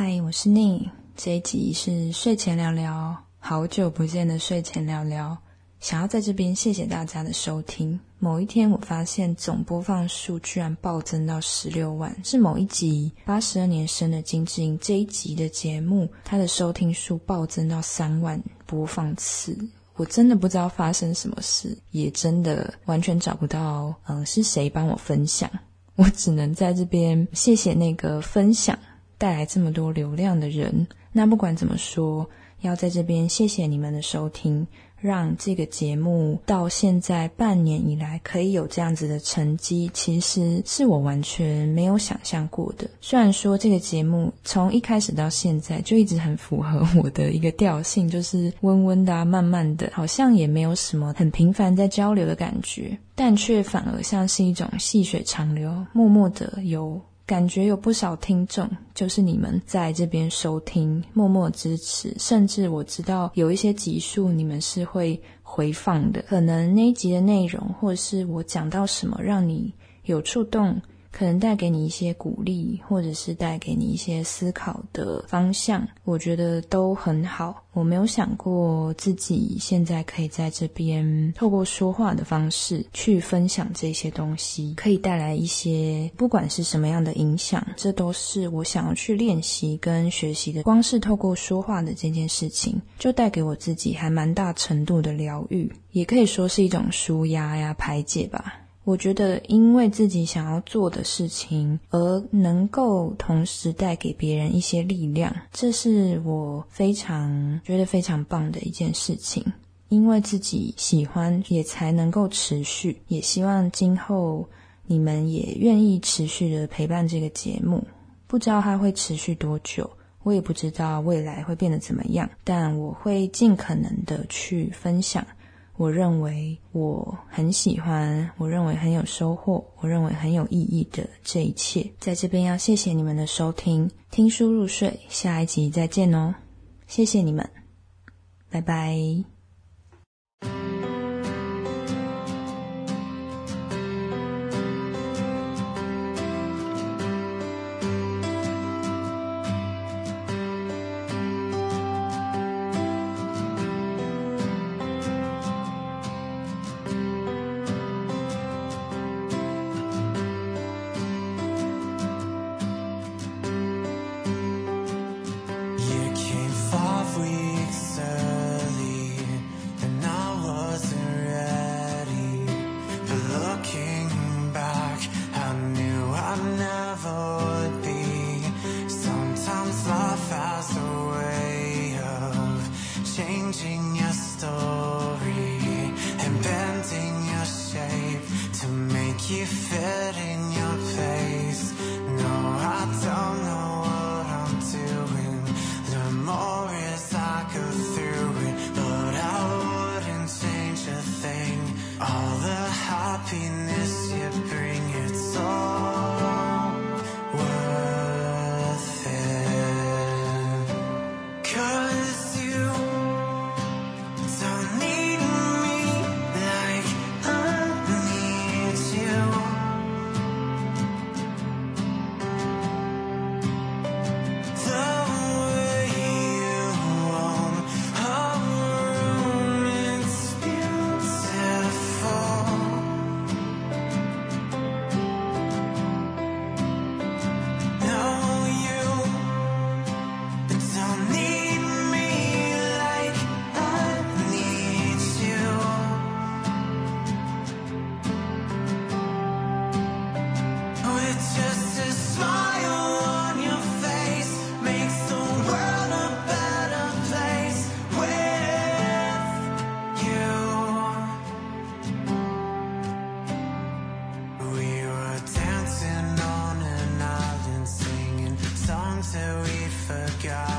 嗨，我是宁。这一集是睡前聊聊，好久不见的睡前聊聊。想要在这边谢谢大家的收听。某一天，我发现总播放数居然暴增到十六万，是某一集八十二年生的金智英这一集的节目，它的收听数暴增到三万播放次。我真的不知道发生什么事，也真的完全找不到，嗯，是谁帮我分享？我只能在这边谢谢那个分享带来这么多流量的人。那不管怎么说，要在这边谢谢你们的收听。让这个节目到现在半年以来可以有这样子的成绩，其实是我完全没有想象过的。虽然说这个节目从一开始到现在就一直很符合我的一个调性，就是温温的、慢慢的，好像也没有什么很频繁在交流的感觉，但却反而像是一种细水长流，默默的有。感觉有不少听众，就是你们在这边收听，默默支持，甚至我知道有一些集数你们是会回放的，可能那一集的内容，或者是我讲到什么让你有触动。可能带给你一些鼓励，或者是带给你一些思考的方向，我觉得都很好。我没有想过自己现在可以在这边透过说话的方式去分享这些东西，可以带来一些不管是什么样的影响，这都是我想要去练习跟学习的。光是透过说话的这件事情，就带给我自己还蛮大程度的疗愈，也可以说是一种舒压呀、排解吧。我觉得，因为自己想要做的事情，而能够同时带给别人一些力量，这是我非常觉得非常棒的一件事情。因为自己喜欢，也才能够持续。也希望今后你们也愿意持续的陪伴这个节目。不知道它会持续多久，我也不知道未来会变得怎么样，但我会尽可能的去分享。我认为我很喜欢，我认为很有收获，我认为很有意义的这一切，在这边要谢谢你们的收听，听书入睡，下一集再见哦，谢谢你们，拜拜。keep fitting that we forgot.